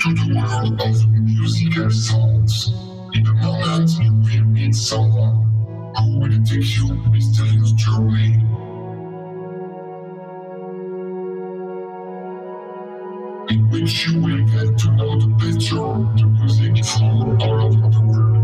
To the world of musical sounds. In a moment, you will meet someone who will take you mysterious journey. Which you will get to know the better the music from all over the world.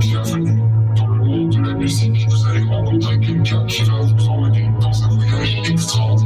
Bienvenue dans le monde de la musique. Vous allez rencontrer quelqu'un qui va vous emmener dans un voyage extraordinaire.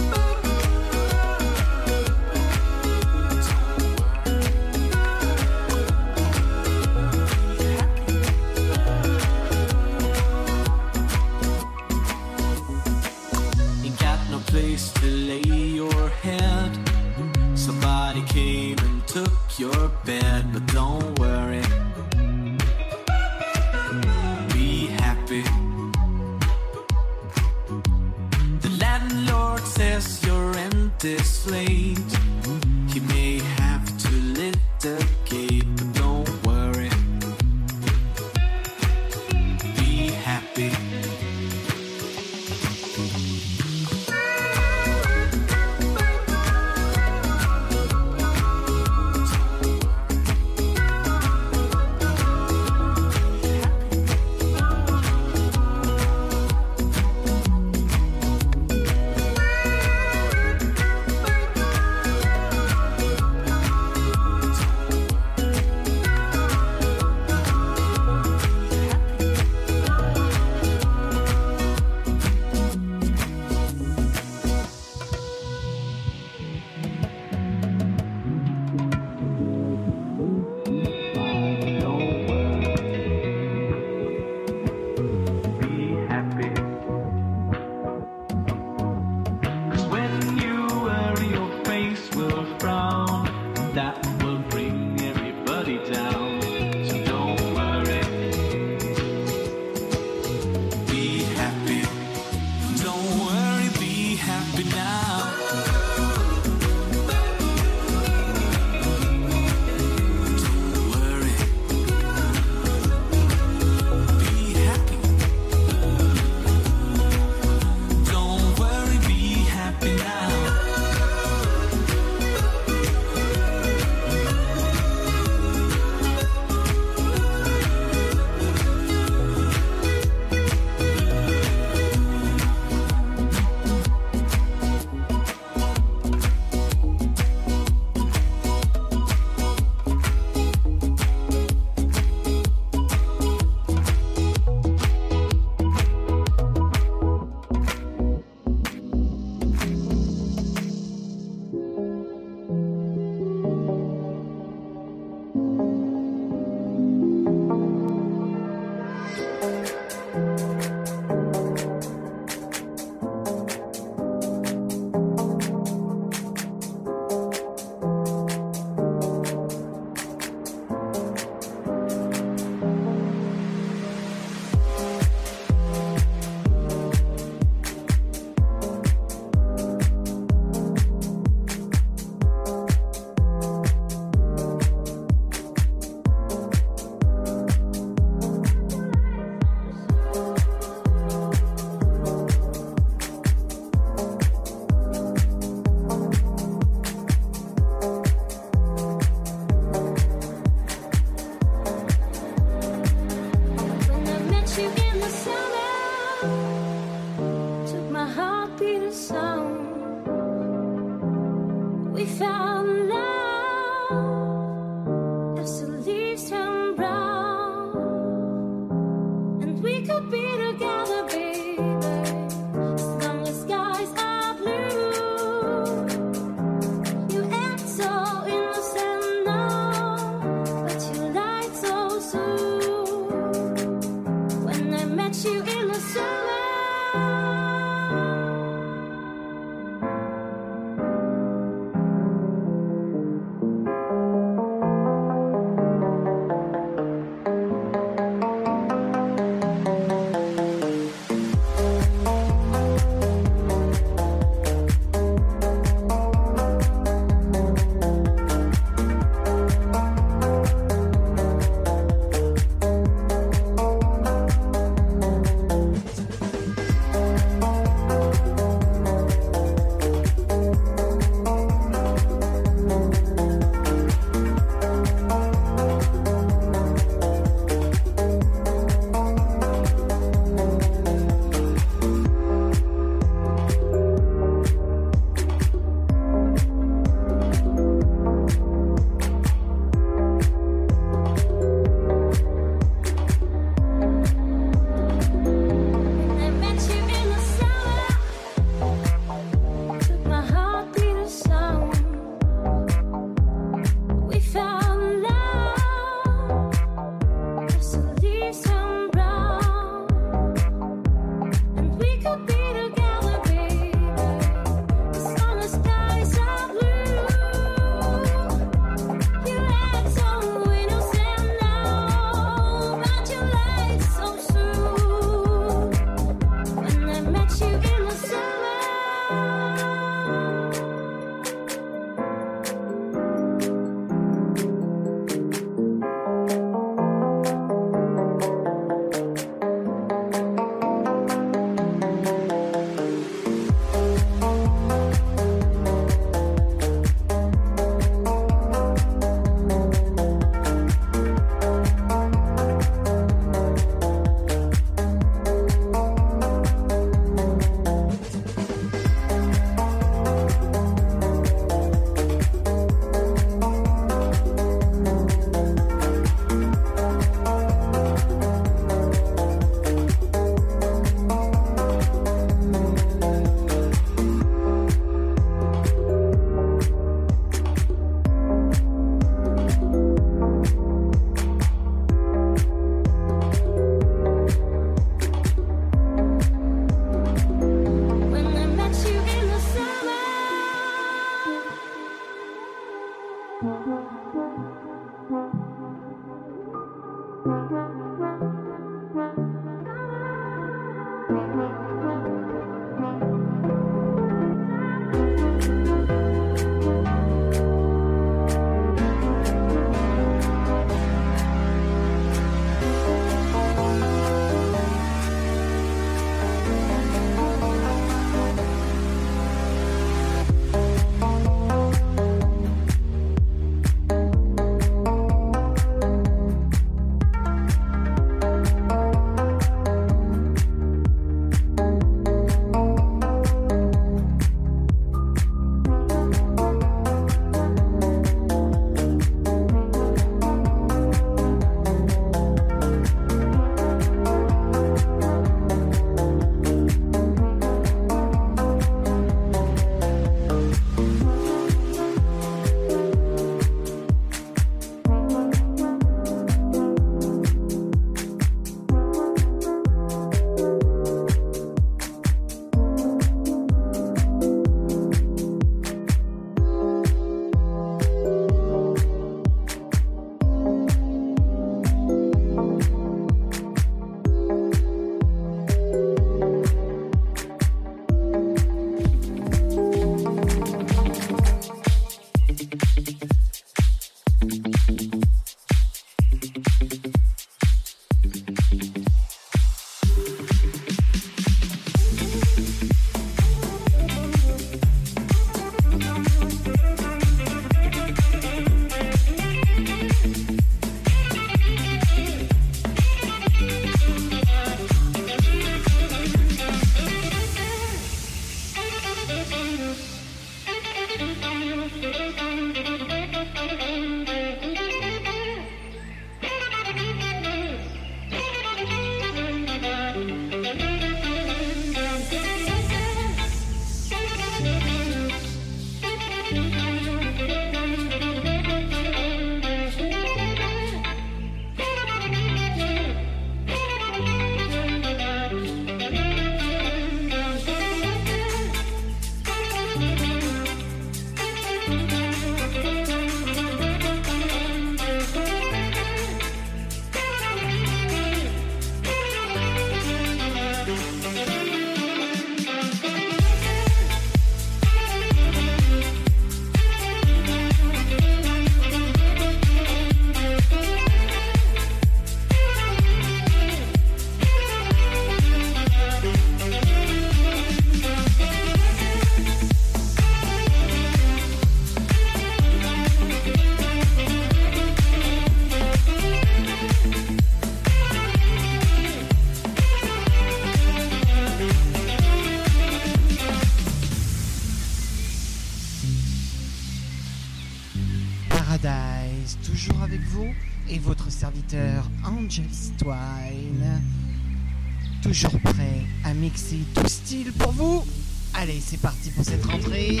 c'est parti pour cette rentrée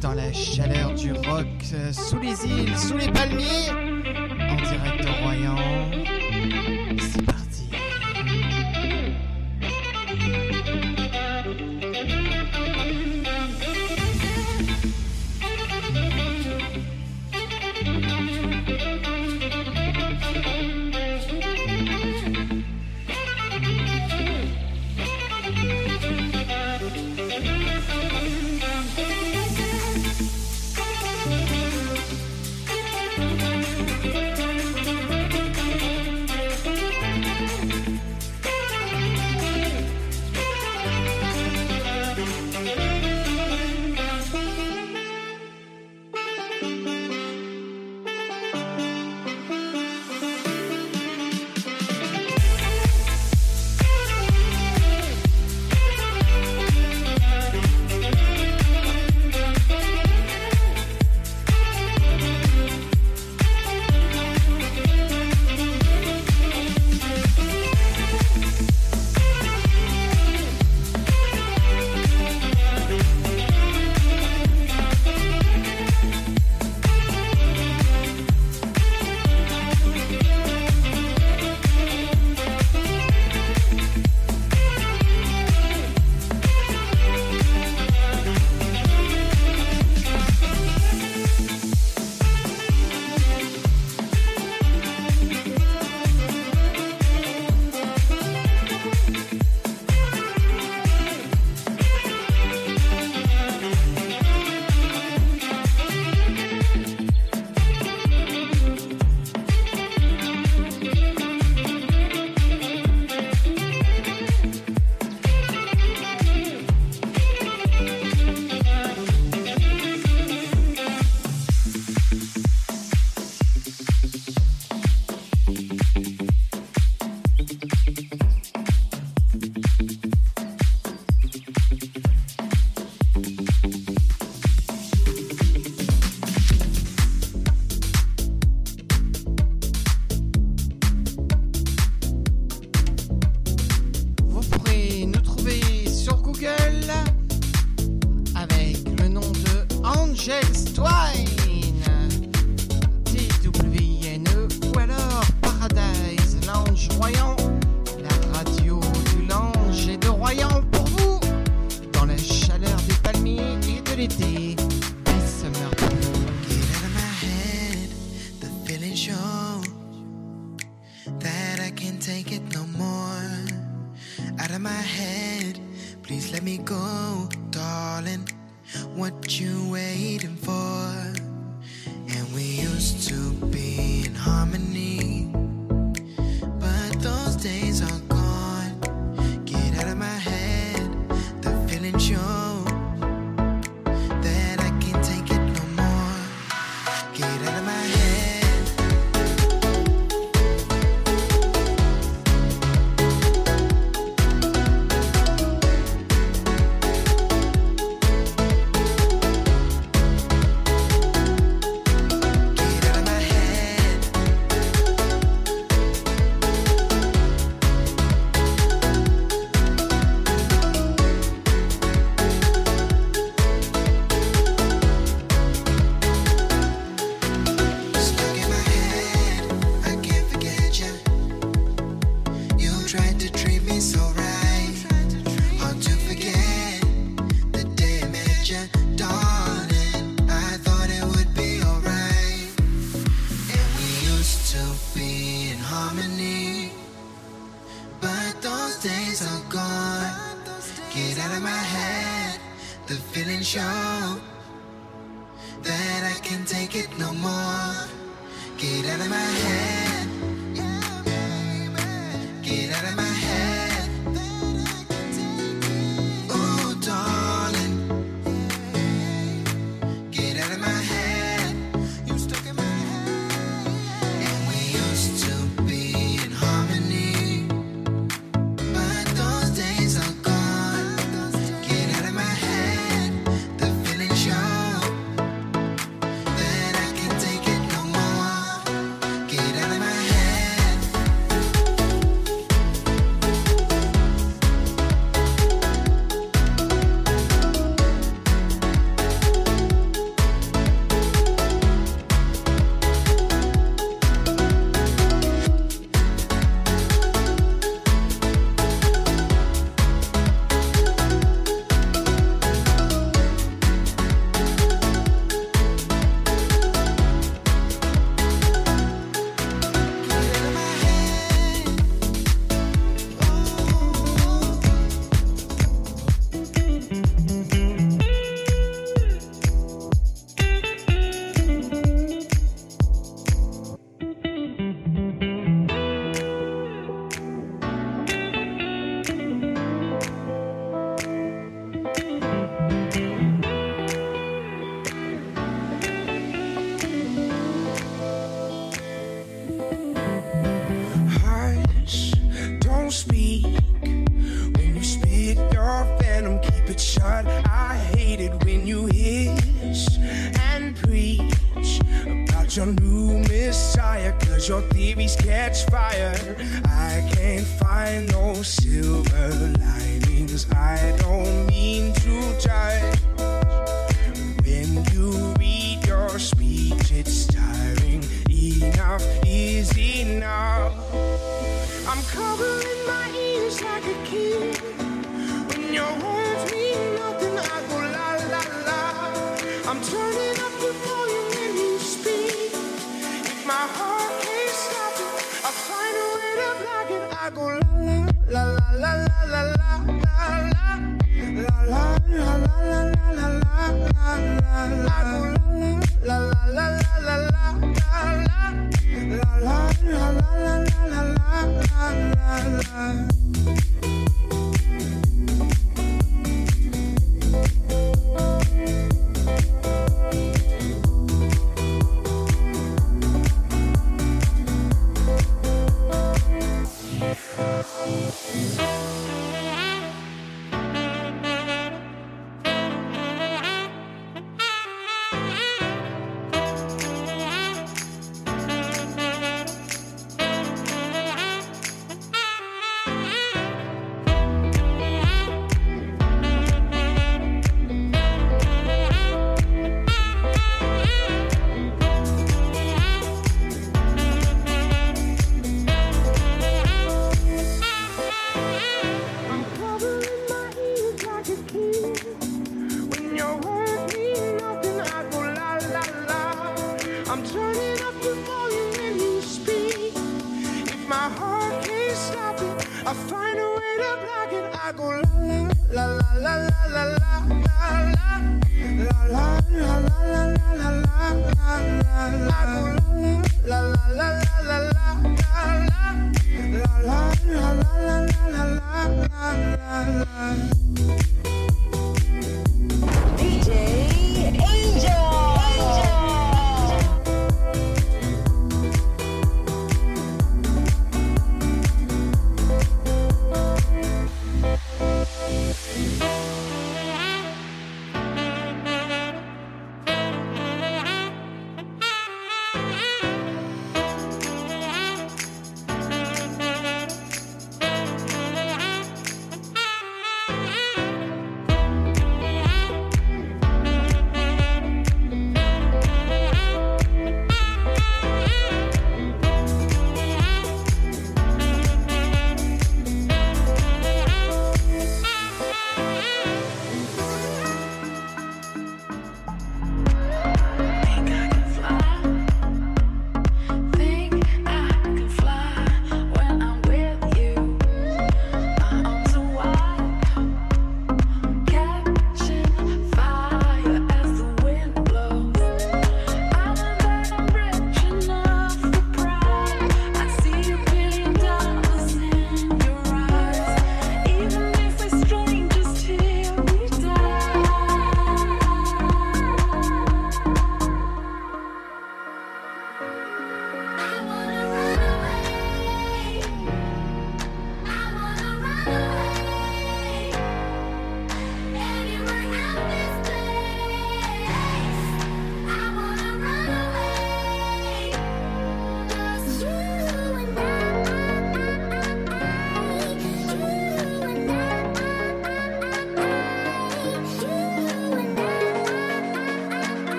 dans la chaleur du rock, euh, sous les îles, sous les palmiers, en direct de Royan.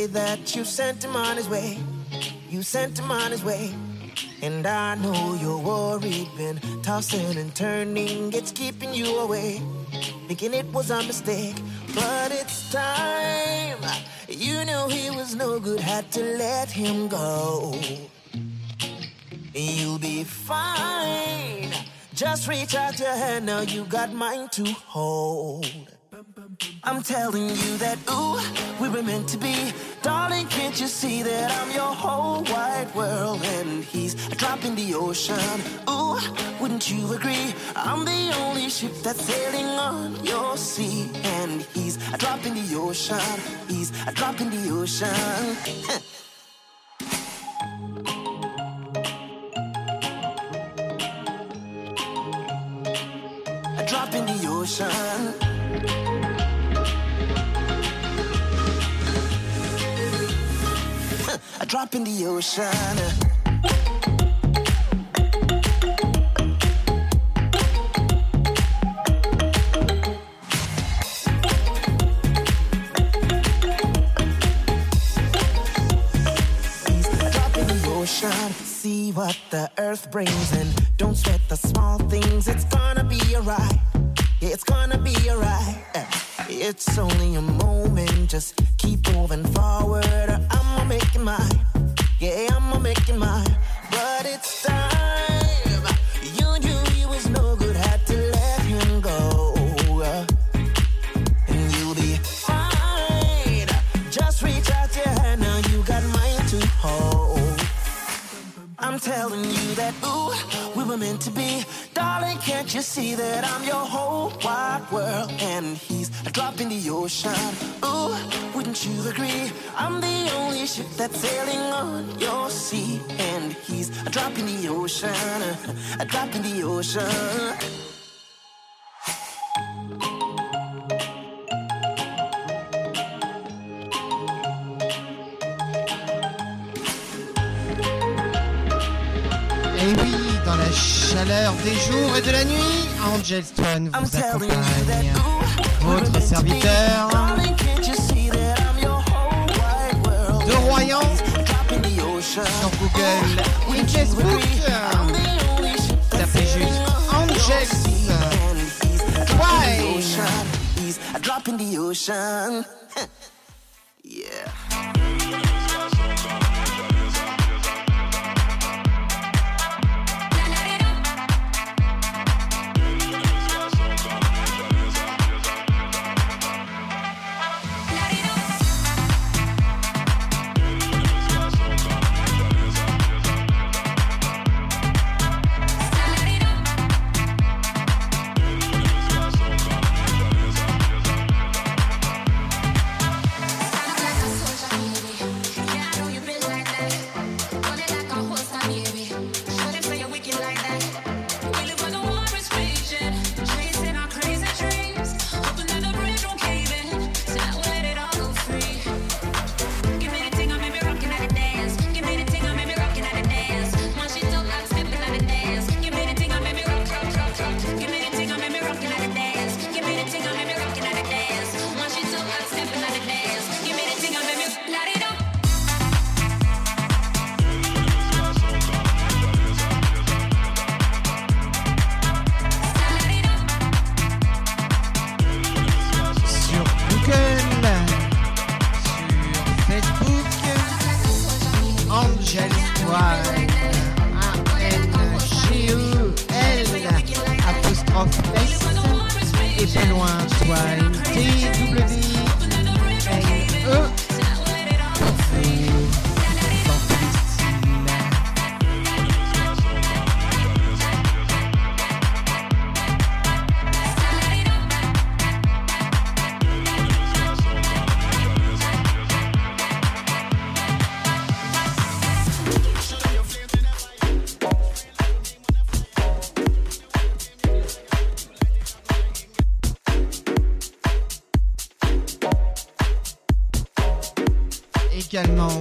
Say that you sent him on his way. You sent him on his way. And I know you're worried, been tossing and turning, it's keeping you away. Thinking it was a mistake, but it's time. You know he was no good, had to let him go. You'll be fine. Just reach out your hand, now you got mine to hold. I'm telling you that, ooh, we were meant to be. Darling, can't you see that I'm your whole wide world and he's a drop in the ocean? Ooh, wouldn't you agree? I'm the only ship that's sailing on your sea and he's a drop in the ocean. He's a drop in the ocean. drop in the ocean. Drop in the ocean. See what the earth brings and don't sweat the small things. It's gonna be alright. Yeah, it's gonna be alright. Eh, It's only a moment. Just keep moving forward. or I'ma make a drop in the ocean. Ooh, wouldn't you agree? I'm the only ship that's sailing on your sea. And he's a drop in the ocean. A drop in the ocean. Et oui, dans la chaleur des jours et de la nuit, Angel I'm vous accompagne. Votre serviteur. De Royan. Sur Google. Et Facebook. Tapez juste Angels. sea,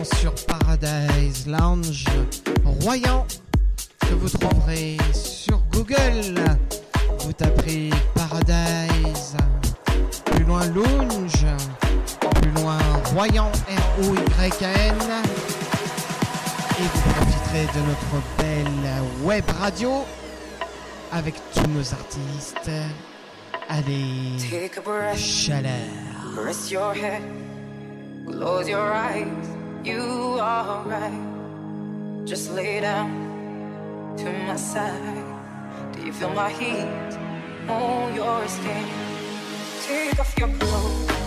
sur Paradise Lounge Royan, que vous trouverez sur Google. Vous taperez Paradise, plus loin Lounge, plus loin Royan, R-O-Y-N. Et vous profiterez de notre belle web radio avec tous nos artistes. Allez, Take a breath, chaleur. Your head, close your eyes. you are right. Just lay down to my side. Do you feel my heat on your skin? Take off your clothes.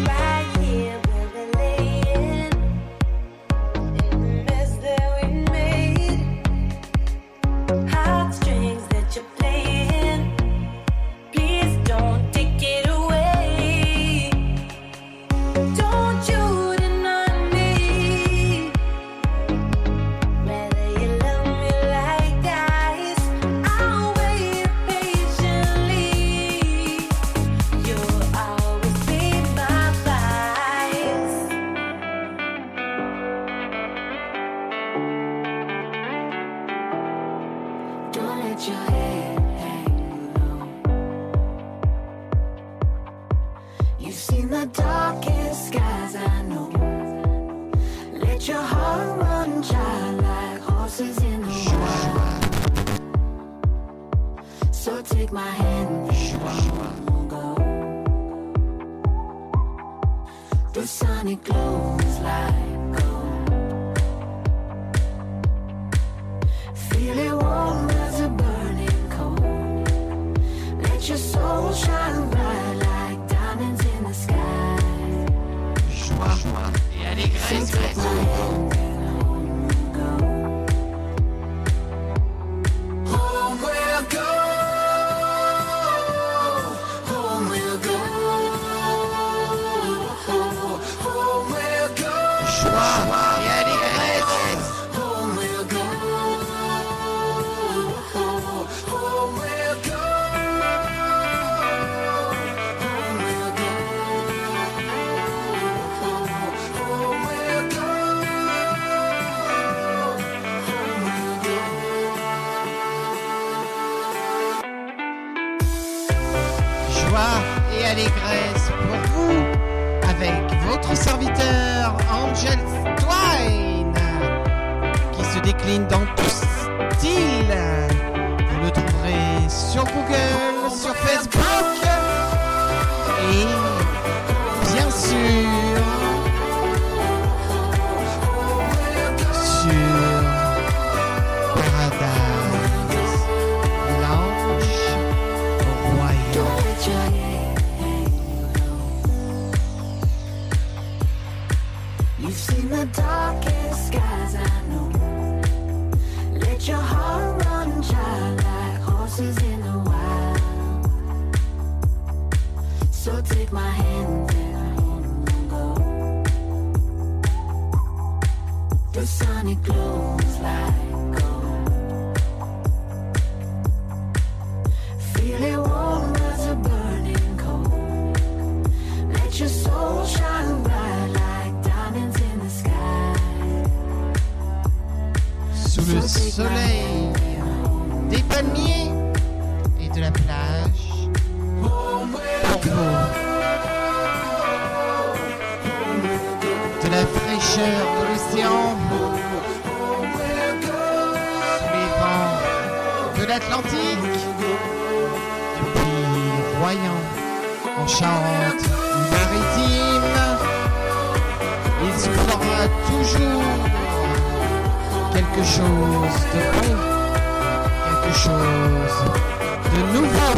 back. Se décline dans tout style. Vous le trouverez sur Google, sur Facebook et bien sûr soleil des palmiers et de la plage. Pour vous. De la fraîcheur de l'océan. Sous les vents de l'Atlantique. Depuis Royan en Charente maritime. Il soufflera toujours quelque chose de bon, quelque chose de nouveau.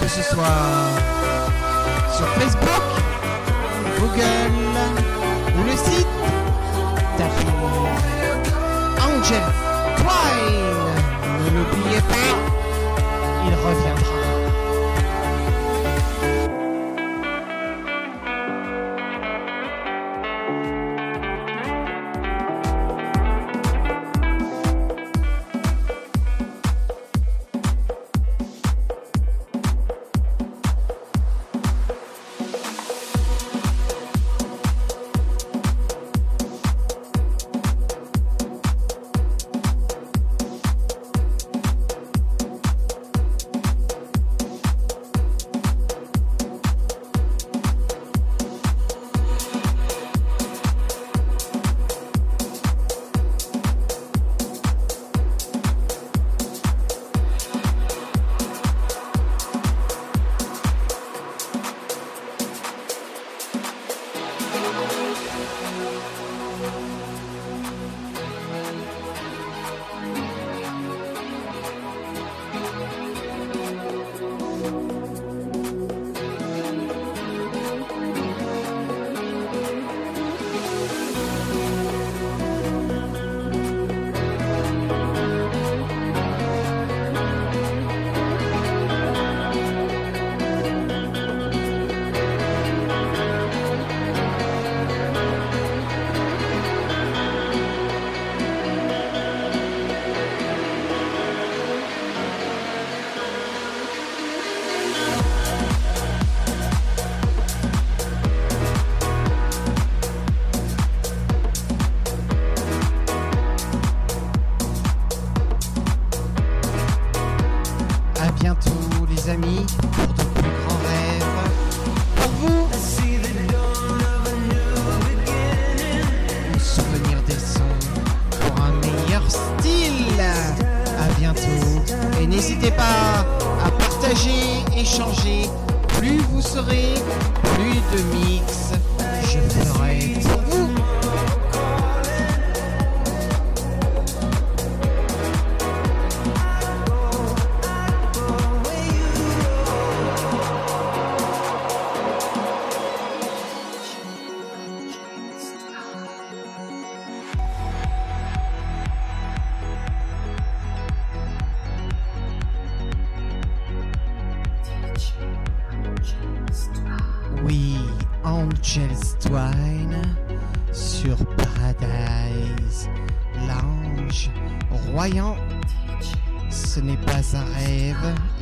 Que ce soit sur Facebook, Google ou le site, tapez Angel Twine. Ne l'oubliez pas, il reviendra.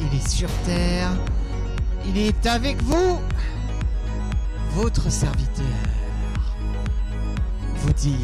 Il est sur Terre. Il est avec vous, votre serviteur. Vous dit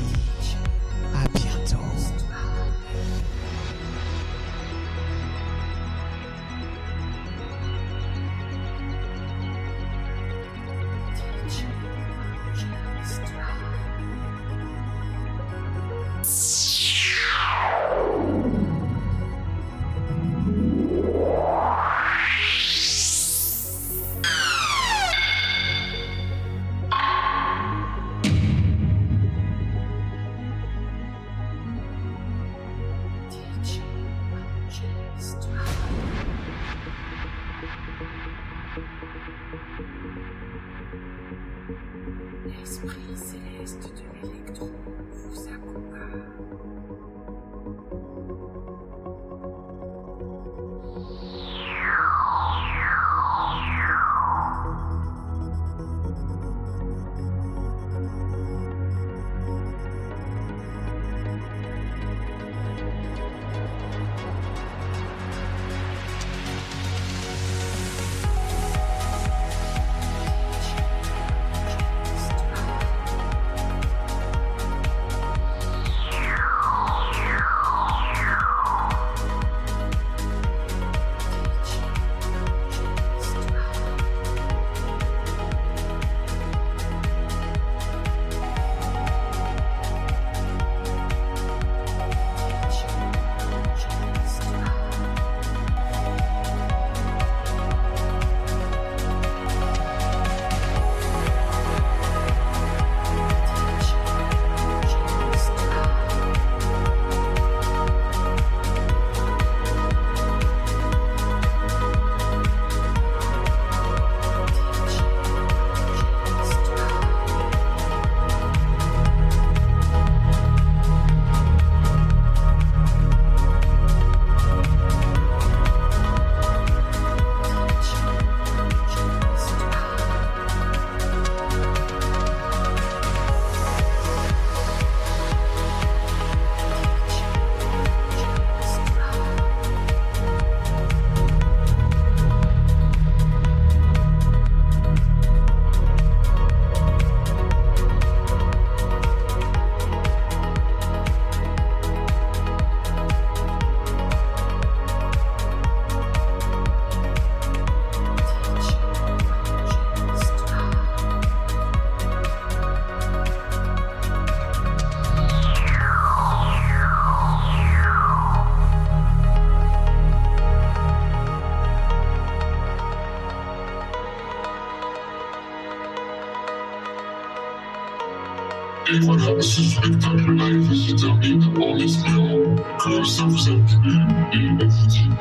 Sessiz bektakuler, hiç tabi, o misliyor. Kırsa fırsat in bir nefetim